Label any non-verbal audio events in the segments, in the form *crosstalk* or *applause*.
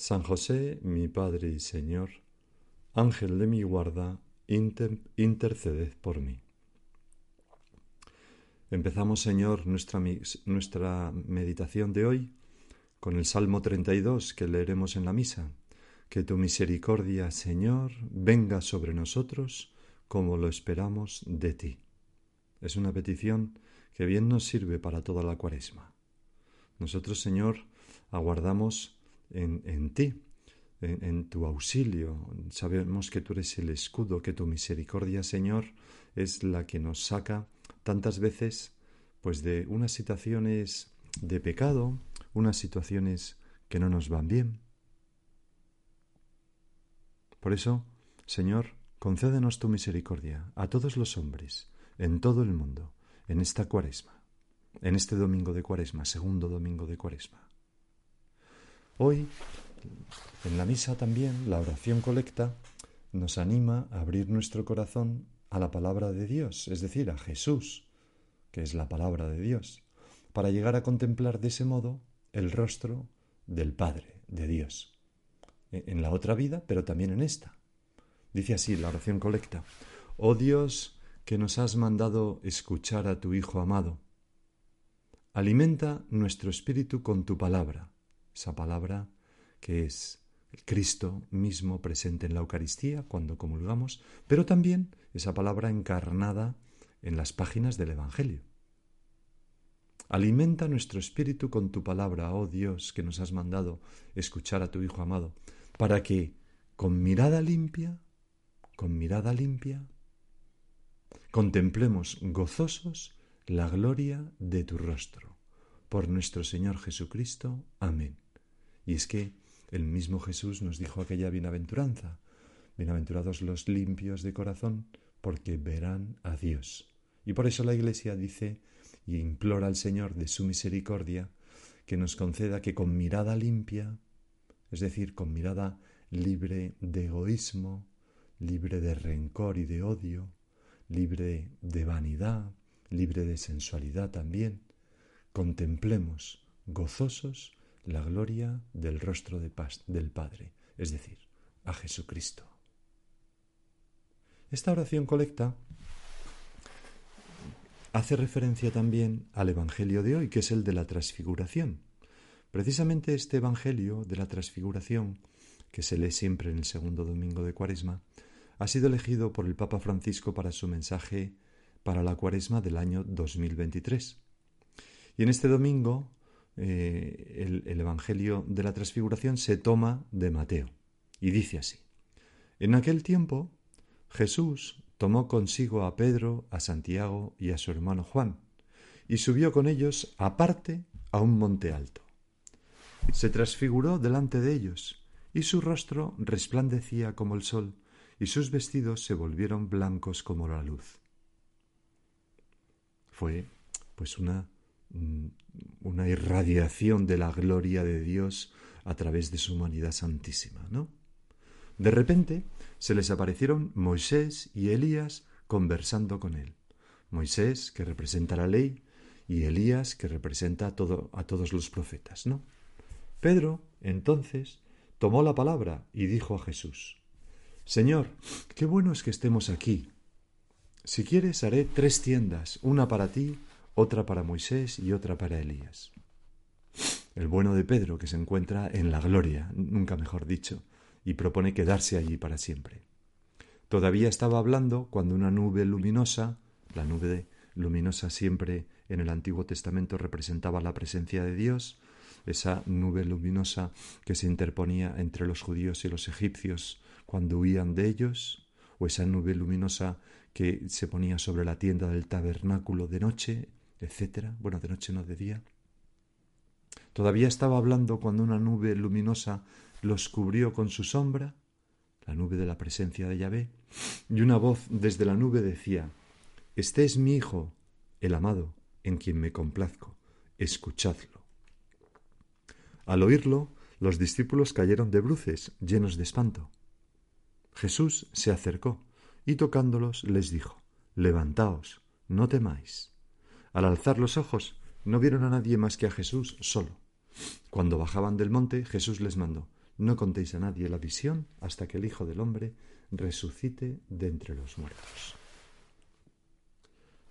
San José, mi Padre y Señor, Ángel de mi guarda, interceded por mí. Empezamos, Señor, nuestra, nuestra meditación de hoy con el Salmo 32 que leeremos en la misa. Que tu misericordia, Señor, venga sobre nosotros como lo esperamos de ti. Es una petición que bien nos sirve para toda la cuaresma. Nosotros, Señor, aguardamos en, ti, en, tu auxilio. Sabemos que tú eres el escudo, que tu misericordia, Señor, es la que nos saca tantas veces pues de unas situaciones de pecado, unas situaciones que no nos van bien. Por eso, Señor, concédenos tu misericordia a todos los hombres, en todo el mundo, en esta cuaresma, en este domingo de cuaresma, segundo domingo de cuaresma. Hoy, en la misa también, la oración colecta nos anima a abrir nuestro corazón a la palabra de Dios, es decir, a Jesús, que es la palabra de Dios, para llegar a contemplar de ese modo el rostro del Padre, de Dios, e, en la otra vida, pero también en esta. Dice así la oración colecta, Oh Dios, que nos has mandado escuchar a tu Hijo amado, alimenta nuestro espíritu con tu palabra esa palabra que es el Cristo mismo presente en la Eucaristía cuando comulgamos, pero también esa palabra encarnada en las páginas del Evangelio. Alimenta nuestro espíritu con tu palabra, oh Dios, que nos has mandado escuchar a tu Hijo amado, para que, con mirada limpia, con mirada limpia, contemplemos gozosos la gloria de tu rostro. Por nuestro Señor Jesucristo. Amén. Y es que el mismo Jesús nos dijo aquella bienaventuranza. Bienaventurados los limpios de corazón, porque verán a Dios. Y por eso la Iglesia dice y implora al Señor de su misericordia que nos conceda que con mirada limpia, es decir, con mirada libre de egoísmo, libre de rencor y de odio, libre de vanidad, libre de sensualidad también, contemplemos gozosos la gloria del rostro de paz del Padre, es decir, a Jesucristo. Esta oración colecta hace referencia también al Evangelio de hoy, que es el de la transfiguración. Precisamente este Evangelio de la transfiguración, que se lee siempre en el segundo domingo de Cuaresma, ha sido elegido por el Papa Francisco para su mensaje para la Cuaresma del año 2023. Y en este domingo eh, el, el Evangelio de la Transfiguración se toma de Mateo y dice así. En aquel tiempo Jesús tomó consigo a Pedro, a Santiago y a su hermano Juan, y subió con ellos aparte a un monte alto. Se transfiguró delante de ellos, y su rostro resplandecía como el sol, y sus vestidos se volvieron blancos como la luz. Fue pues una una irradiación de la gloria de Dios a través de su humanidad santísima, ¿no? De repente se les aparecieron Moisés y Elías conversando con él. Moisés, que representa la ley, y Elías, que representa a, todo, a todos los profetas, ¿no? Pedro, entonces, tomó la palabra y dijo a Jesús, Señor, qué bueno es que estemos aquí. Si quieres, haré tres tiendas, una para ti, otra para Moisés y otra para Elías. El bueno de Pedro, que se encuentra en la gloria, nunca mejor dicho, y propone quedarse allí para siempre. Todavía estaba hablando cuando una nube luminosa, la nube luminosa siempre en el Antiguo Testamento representaba la presencia de Dios, esa nube luminosa que se interponía entre los judíos y los egipcios cuando huían de ellos, o esa nube luminosa que se ponía sobre la tienda del tabernáculo de noche etcétera, bueno, de noche no de día. Todavía estaba hablando cuando una nube luminosa los cubrió con su sombra, la nube de la presencia de Yahvé, y una voz desde la nube decía, Este es mi Hijo, el amado, en quien me complazco, escuchadlo. Al oírlo, los discípulos cayeron de bruces, llenos de espanto. Jesús se acercó y tocándolos les dijo, Levantaos, no temáis. Al alzar los ojos, no vieron a nadie más que a Jesús solo. Cuando bajaban del monte, Jesús les mandó, No contéis a nadie la visión hasta que el Hijo del Hombre resucite de entre los muertos.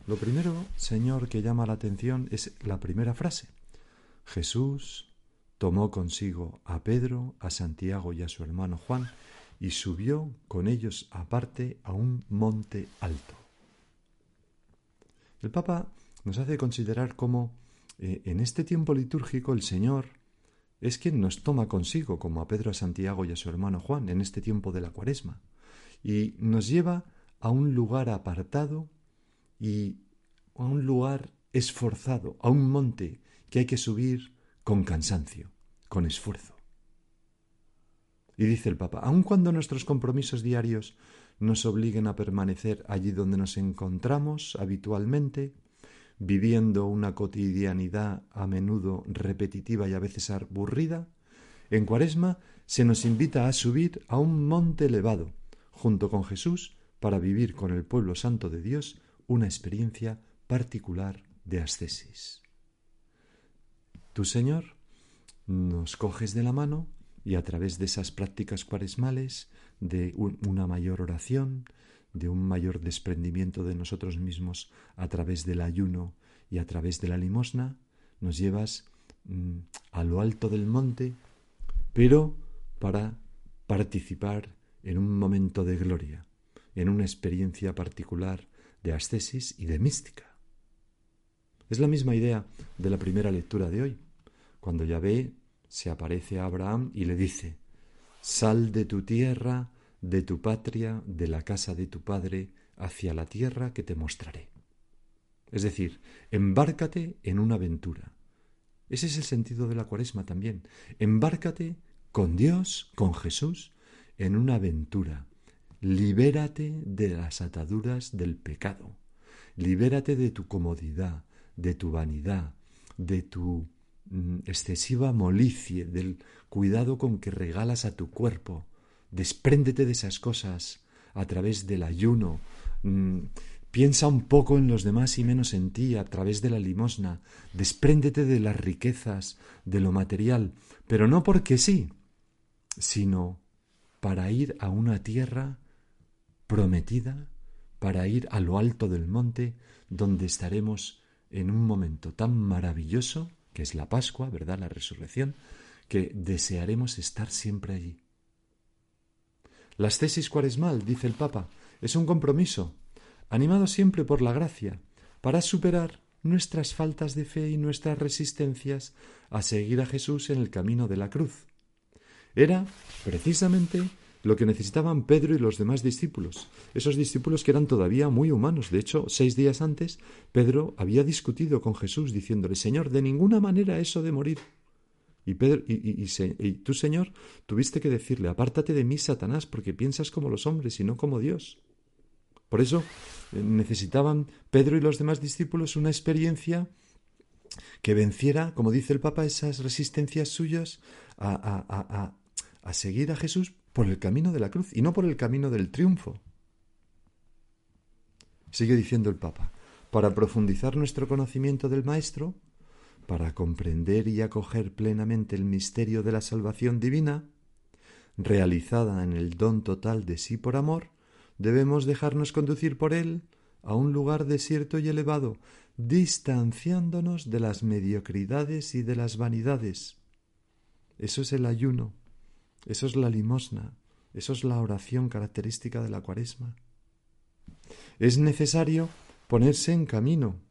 Lo primero, Señor, que llama la atención es la primera frase. Jesús tomó consigo a Pedro, a Santiago y a su hermano Juan, y subió con ellos aparte a un monte alto. El Papa nos hace considerar cómo eh, en este tiempo litúrgico el Señor es quien nos toma consigo, como a Pedro, a Santiago y a su hermano Juan, en este tiempo de la cuaresma, y nos lleva a un lugar apartado y a un lugar esforzado, a un monte que hay que subir con cansancio, con esfuerzo. Y dice el Papa, aun cuando nuestros compromisos diarios nos obliguen a permanecer allí donde nos encontramos habitualmente, viviendo una cotidianidad a menudo repetitiva y a veces aburrida, en Cuaresma se nos invita a subir a un monte elevado, junto con Jesús, para vivir con el pueblo santo de Dios una experiencia particular de ascesis. Tú, Señor, nos coges de la mano y a través de esas prácticas cuaresmales, de una mayor oración, de un mayor desprendimiento de nosotros mismos a través del ayuno y a través de la limosna, nos llevas mm, a lo alto del monte, pero para participar en un momento de gloria, en una experiencia particular de ascesis y de mística. Es la misma idea de la primera lectura de hoy, cuando Yahvé se aparece a Abraham y le dice, Sal de tu tierra, de tu patria, de la casa de tu padre, hacia la tierra que te mostraré. Es decir, embárcate en una aventura. Ese es el sentido de la cuaresma también. Embárcate con Dios, con Jesús, en una aventura. Libérate de las ataduras del pecado. Libérate de tu comodidad, de tu vanidad, de tu Mm, excesiva molicie, del cuidado con que regalas a tu cuerpo. Despréndete de esas cosas a través del ayuno. Mm, piensa un poco en los demás y menos en ti a través de la limosna. Despréndete de las riquezas, de lo material, pero no porque sí, sino para ir a una tierra prometida, para ir a lo alto del monte, donde estaremos en un momento tan maravilloso que es la Pascua, ¿verdad? La resurrección, que desearemos estar siempre allí. La ascesis cuaresmal, dice el Papa, es un compromiso, animado siempre por la gracia, para superar nuestras faltas de fe y nuestras resistencias a seguir a Jesús en el camino de la cruz. Era, precisamente, lo que necesitaban Pedro y los demás discípulos, esos discípulos que eran todavía muy humanos. De hecho, seis días antes, Pedro había discutido con Jesús diciéndole, Señor, de ninguna manera eso de morir. Y, Pedro, y, tú, Señor, tuviste que decirle, apártate de mí, Satanás, porque piensas como los hombres y no como Dios. Por eso eh, necesitaban Pedro y los demás discípulos una experiencia que venciera, como dice el Papa, esas resistencias suyas a, a, a, a seguir a Jesús por el camino de la cruz y no por el camino del triunfo. Sigue diciendo el Papa, para profundizar nuestro conocimiento del Maestro, para comprender y acoger plenamente el misterio de la salvación divina, realizada en el don total de sí por amor, debemos dejarnos conducir por él a un lugar desierto y elevado, distanciándonos de las mediocridades y de las vanidades. Eso es el ayuno, eso es la limosna, eso es la oración característica de la cuaresma. Es necesario ponerse en camino,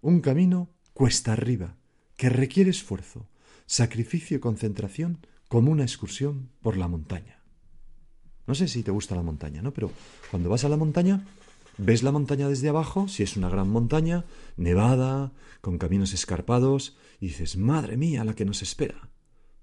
un camino cuesta arriba, que requiere esfuerzo, sacrificio y concentración como una excursión por la montaña. No sé si te gusta la montaña, ¿no? Pero cuando vas a la montaña, ves la montaña desde abajo, si es una gran montaña, nevada, con caminos escarpados, y dices, madre mía, la que nos espera.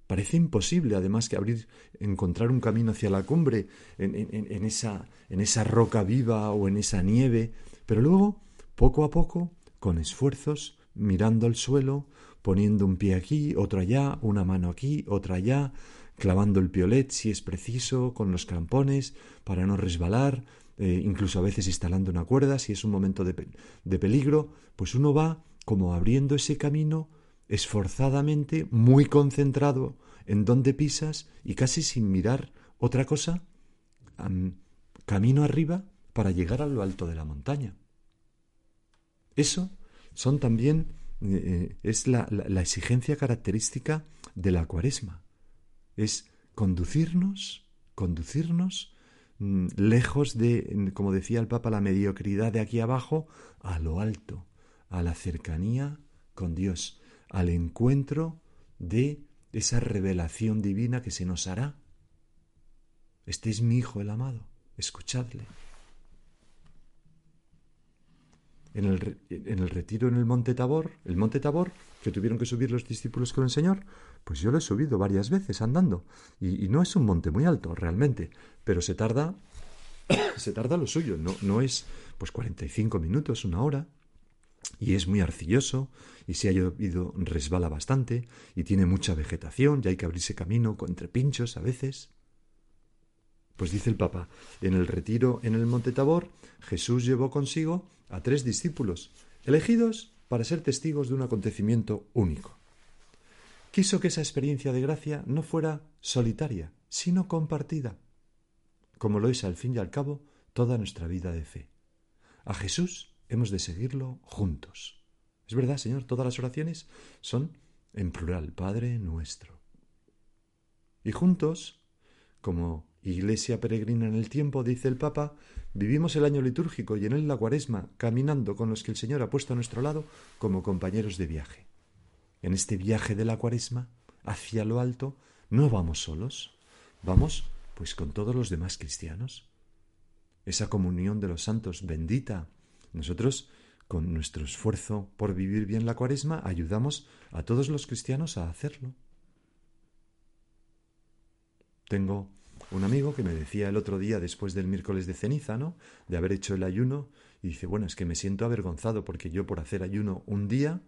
Parece imposible, además, que abrir, encontrar un camino hacia la cumbre en, esa, en esa roca viva o en esa nieve, pero luego, poco a poco, con esfuerzos, mirando al suelo, poniendo un pie aquí, otro allá, una mano aquí, otra allá, clavando el piolet si es preciso, con los crampones, para no resbalar, eh, incluso a veces instalando una cuerda si es un momento de, de peligro, pues uno va como abriendo ese camino esforzadamente, muy concentrado en dónde pisas y casi sin mirar otra cosa, camino arriba para llegar a lo alto de la montaña. Eso son también eh, eh, es la, exigencia característica de la cuaresma. Es conducirnos, conducirnos mm, lejos de, como decía el Papa, la mediocridad de aquí abajo, a lo alto, a la cercanía con Dios, al encuentro de esa revelación divina que se nos hará. Este es mi Hijo el amado, escuchadle. En el, en el, retiro en el Monte Tabor, el Monte Tabor, que tuvieron que subir los discípulos con el Señor, pues yo lo he subido varias veces andando. Y, no es un monte muy alto, realmente, pero se tarda, *coughs* se tarda lo suyo, no, no es pues 45 minutos, una hora y es muy arcilloso y si ha llovido resbala bastante y tiene mucha vegetación y hay que abrirse camino entre pinchos a veces. Pues dice el Papa, en el retiro en el Monte Tabor, Jesús llevó consigo a tres discípulos, elegidos para ser testigos de un acontecimiento único. Quiso que esa experiencia de gracia no fuera solitaria, sino compartida, como lo es al fin y al cabo toda nuestra vida de fe. A Jesús hemos de seguirlo juntos. Es verdad, Señor, todas las oraciones son en plural, Padre nuestro. Y juntos, como Iglesia peregrina en el tiempo, dice el Papa, vivimos el año litúrgico y en él la cuaresma, caminando con los que el Señor ha puesto a nuestro lado como compañeros de viaje. En este viaje de la cuaresma, hacia lo alto, no vamos solos, vamos pues con todos los demás cristianos. Esa comunión de los santos bendita nosotros, con nuestro esfuerzo por vivir bien la cuaresma, ayudamos a todos los cristianos a hacerlo. Tengo un amigo que me decía el otro día, después del miércoles de ceniza, ¿no? De haber hecho el ayuno, y dice, bueno, es que me siento avergonzado porque yo por hacer ayuno un día,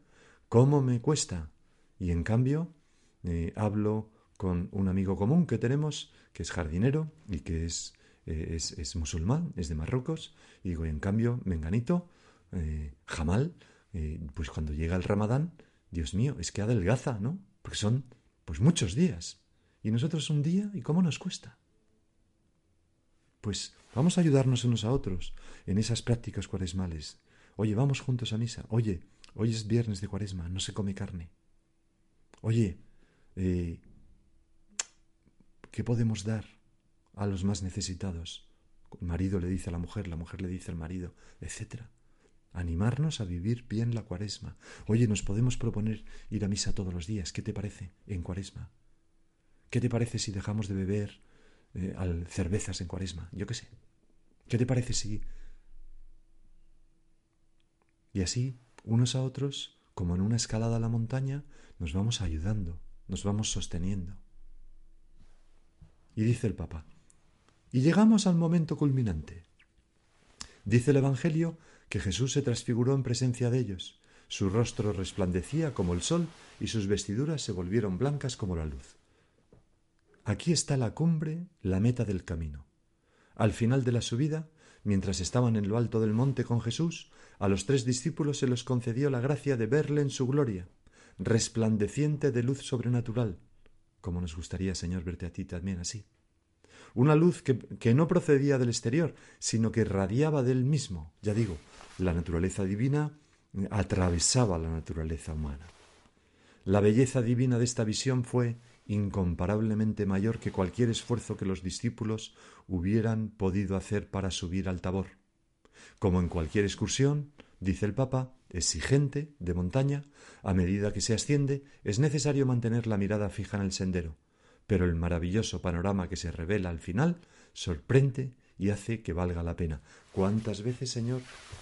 ¿cómo me cuesta? Y en cambio, eh, hablo con un amigo común que tenemos, que es jardinero y que es eh, es, musulmán, es de Marruecos, y digo, en cambio, Menganito, eh, Jamal, pues cuando llega el Ramadán, Dios mío, es que adelgaza, ¿no? Porque son pues muchos días. Y nosotros un día, ¿y cómo nos cuesta? Pues vamos a ayudarnos unos a otros en esas prácticas cuaresmales. Oye, vamos juntos a misa. Oye, hoy es viernes de cuaresma, no se come carne. Oye, ¿qué podemos dar? a los más necesitados. El marido le dice a la mujer, la mujer le dice al marido, etc. Animarnos a vivir bien la cuaresma. Oye, nos podemos proponer ir a misa todos los días. ¿Qué te parece en cuaresma? ¿Qué te parece si dejamos de beber eh, al cervezas en cuaresma? Yo qué sé. ¿Qué te parece si... Y así, unos a otros, como en una escalada a la montaña, nos vamos ayudando, nos vamos sosteniendo. Y dice el Papa, y llegamos al momento culminante. Dice el Evangelio que Jesús se transfiguró en presencia de ellos. Su rostro resplandecía como el sol y sus vestiduras se volvieron blancas como la luz. Aquí está la cumbre, la meta del camino. Al final de la subida, mientras estaban en lo alto del monte con Jesús, a los tres discípulos se les concedió la gracia de verle en su gloria, resplandeciente de luz sobrenatural. Como nos gustaría, Señor, verte a ti también así una luz que, no procedía del exterior, sino que irradiaba del mismo. Ya digo, la naturaleza divina atravesaba la naturaleza humana. La belleza divina de esta visión fue incomparablemente mayor que cualquier esfuerzo que los discípulos hubieran podido hacer para subir al Tabor. Como en cualquier excursión, dice el Papa, exigente, de montaña, a medida que se asciende, es necesario mantener la mirada fija en el sendero, pero el maravilloso panorama que se revela al final sorprende y hace que valga la pena. ¿Cuántas veces, Señor,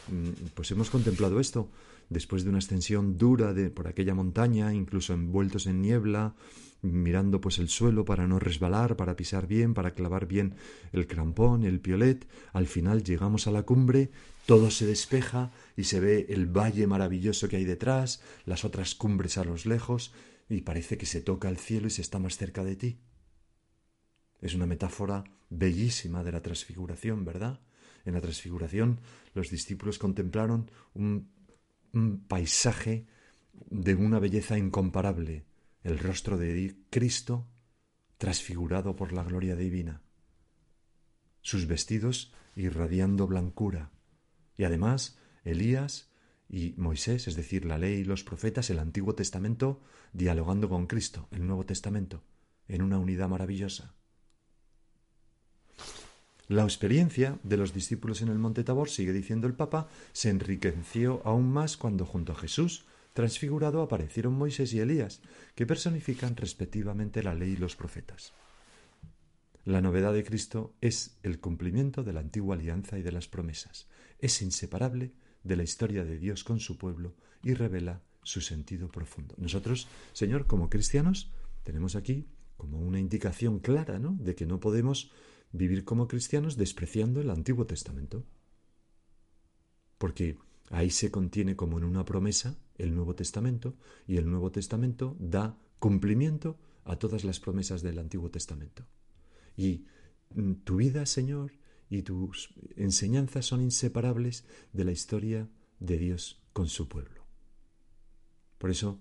mm, pues hemos contemplado esto? Después de una ascensión dura de, por aquella montaña, incluso envueltos en niebla, mirando pues el suelo para no resbalar, para pisar bien, para clavar bien el crampón, el piolet. Al final llegamos a la cumbre, todo se despeja y se ve el valle maravilloso que hay detrás, las otras cumbres a los lejos, y parece que se toca el cielo y se está más cerca de ti. Es una metáfora bellísima de la transfiguración, ¿verdad? En la transfiguración los discípulos contemplaron un, un paisaje de una belleza incomparable, el rostro de Cristo transfigurado por la gloria divina, sus vestidos irradiando blancura, y además Elías y Moisés, es decir, la ley y los profetas, el Antiguo Testamento, dialogando con Cristo, el Nuevo Testamento, en una unidad maravillosa. La experiencia de los discípulos en el Monte Tabor, sigue diciendo el Papa, se enriqueció aún más cuando junto a Jesús Transfigurado aparecieron Moisés y Elías, que personifican respectivamente la ley y los profetas. La novedad de Cristo es el cumplimiento de la antigua alianza y de las promesas. Es inseparable de la historia de Dios con su pueblo y revela su sentido profundo. Nosotros, Señor, como cristianos, tenemos aquí como una indicación clara, ¿no? de que no podemos vivir como cristianos despreciando el Antiguo Testamento. Porque Ahí se contiene como en una promesa el Nuevo Testamento y el Nuevo Testamento da cumplimiento a todas las promesas del Antiguo Testamento. Y mm, tu vida, Señor, y tus enseñanzas son inseparables de la historia de Dios con su pueblo. Por eso,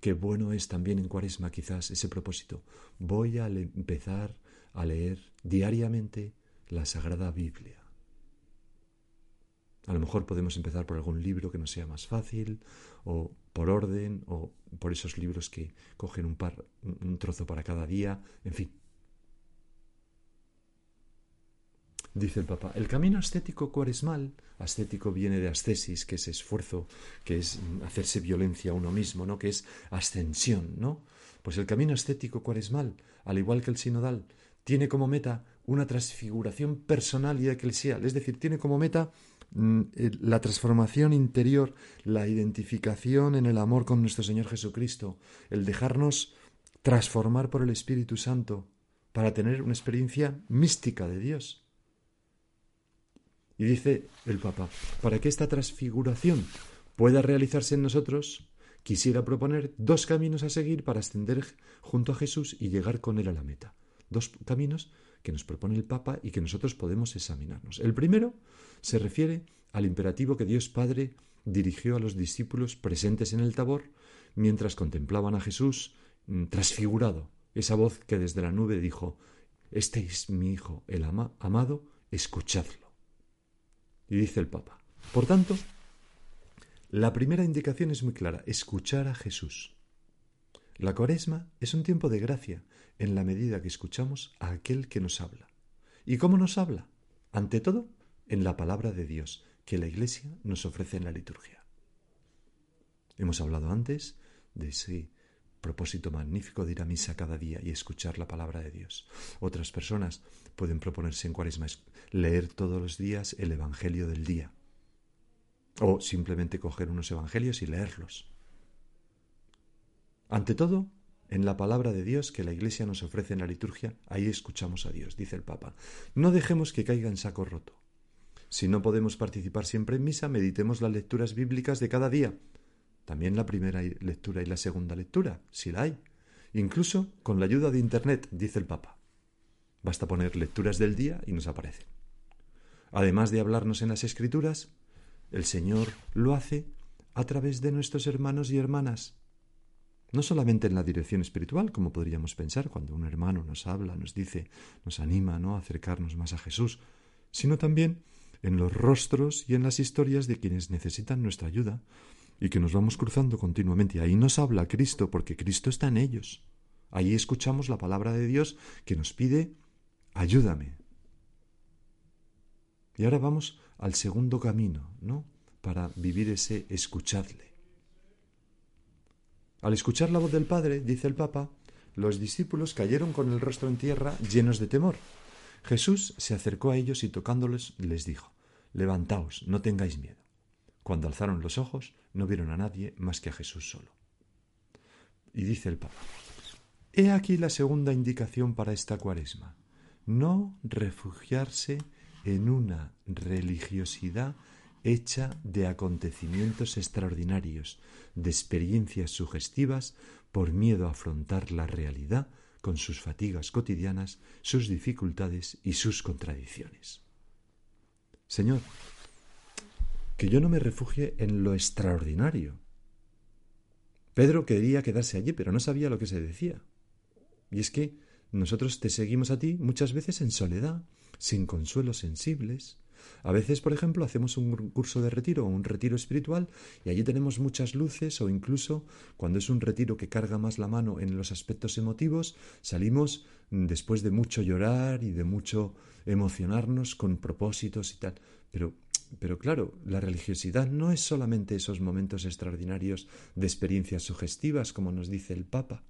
qué bueno es también en Cuaresma quizás ese propósito. Voy a empezar a leer diariamente la Sagrada Biblia. A lo mejor podemos empezar por algún libro que nos sea más fácil, o por orden, o por esos libros que cogen un, par, un trozo para cada día, en fin. Dice el Papa, el camino ascético cuaresmal, ascético viene de ascesis, que es esfuerzo, que es hacerse violencia a uno mismo, ¿no? que es ascensión, ¿no? Pues el camino ascético cuaresmal, al igual que el sinodal, tiene como meta una transfiguración personal y eclesial, es decir, tiene como meta la transformación interior, la identificación en el amor con nuestro Señor Jesucristo, el dejarnos transformar por el Espíritu Santo para tener una experiencia mística de Dios. Y dice el Papa, para que esta transfiguración pueda realizarse en nosotros, quisiera proponer dos caminos a seguir para ascender junto a Jesús y llegar con Él a la meta. Dos caminos que nos propone el Papa y que nosotros podemos examinarnos. El primero se refiere al imperativo que Dios Padre dirigió a los discípulos presentes en el Tabor mientras contemplaban a Jesús mm, transfigurado, esa voz que desde la nube dijo, Este es mi Hijo, el amado, escuchadlo. Y dice el Papa, por tanto, la primera indicación es muy clara, escuchar a Jesús. La cuaresma es un tiempo de gracia en la medida que escuchamos a aquel que nos habla. ¿Y cómo nos habla? Ante todo, en la palabra de Dios que la Iglesia nos ofrece en la liturgia. Hemos hablado antes de ese propósito magnífico de ir a misa cada día y escuchar la palabra de Dios. Otras personas pueden proponerse en cuaresma leer todos los días el Evangelio del día o simplemente coger unos evangelios y leerlos. Ante todo, en la palabra de Dios que la Iglesia nos ofrece en la liturgia, ahí escuchamos a Dios, dice el Papa. No dejemos que caiga en saco roto. Si no podemos participar siempre en misa, meditemos las lecturas bíblicas de cada día. También la primera lectura y la segunda lectura, si la hay. Incluso con la ayuda de Internet, dice el Papa. Basta poner lecturas del día y nos aparecen. Además de hablarnos en las Escrituras, el Señor lo hace a través de nuestros hermanos y hermanas, no solamente en la dirección espiritual, como podríamos pensar cuando un hermano nos habla, nos dice, nos anima ¿no? a acercarnos más a Jesús, sino también en los rostros y en las historias de quienes necesitan nuestra ayuda y que nos vamos cruzando continuamente. Ahí nos habla Cristo porque Cristo está en ellos. Ahí escuchamos la palabra de Dios que nos pide, ayúdame. Y ahora vamos al segundo camino, ¿no? Para vivir ese escuchadle. Al escuchar la voz del Padre, dice el Papa, los discípulos cayeron con el rostro en tierra llenos de temor. Jesús se acercó a ellos y tocándoles les dijo, Levantaos, no tengáis miedo. Cuando alzaron los ojos, no vieron a nadie más que a Jesús solo. Y dice el Papa, He aquí la segunda indicación para esta cuaresma. No refugiarse en una religiosidad hecha de acontecimientos extraordinarios, de experiencias sugestivas, por miedo a afrontar la realidad con sus fatigas cotidianas, sus dificultades y sus contradicciones. Señor, que yo no me refugie en lo extraordinario. Pedro quería quedarse allí, pero no sabía lo que se decía. Y es que nosotros te seguimos a ti muchas veces en soledad, sin consuelos sensibles. A veces, por ejemplo, hacemos un curso de retiro o un retiro espiritual y allí tenemos muchas luces o incluso cuando es un retiro que carga más la mano en los aspectos emotivos, salimos después de mucho llorar y de mucho emocionarnos con propósitos y tal. Pero pero claro, la religiosidad no es solamente esos momentos extraordinarios de experiencias sugestivas, como nos dice el Papa.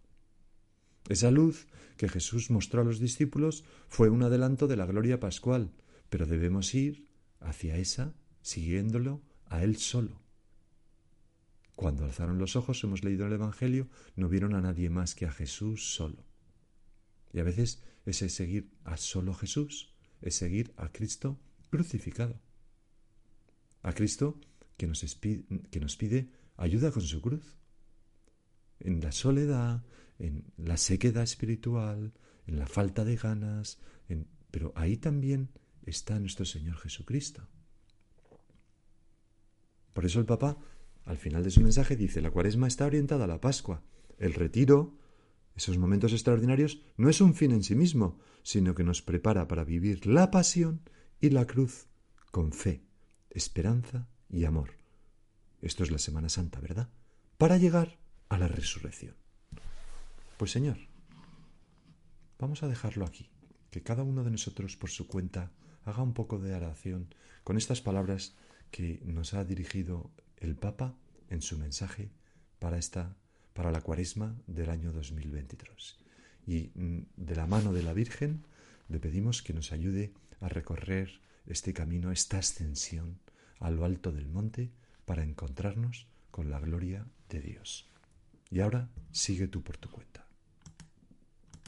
Esa luz que Jesús mostró a los discípulos fue un adelanto de la gloria pascual, pero debemos ir hacia esa siguiéndolo a Él solo. Cuando alzaron los ojos, hemos leído el Evangelio, no vieron a nadie más que a Jesús solo. Y a veces ese seguir a solo Jesús es seguir a Cristo crucificado. A Cristo que nos, que nos pide ayuda con su cruz. En la soledad, en la sequedad espiritual, en la falta de ganas, pero ahí también está nuestro Señor Jesucristo. Por eso el Papa, al final de su mensaje, dice, la cuaresma está orientada a la Pascua. El retiro, esos momentos extraordinarios, no es un fin en sí mismo, sino que nos prepara para vivir la pasión y la cruz con fe, esperanza y amor. Esto es la Semana Santa, ¿verdad? Para llegar a la resurrección. Pues Señor, vamos a dejarlo aquí, que cada uno de nosotros por su cuenta haga un poco de oración con estas palabras que nos ha dirigido el Papa en su mensaje para esta para la Cuaresma del año 2023. Y mm, de la mano de la Virgen le pedimos que nos ayude a recorrer este camino, esta ascensión a lo alto del monte para encontrarnos con la gloria de Dios. Y ahora sigue tú por tu cuenta.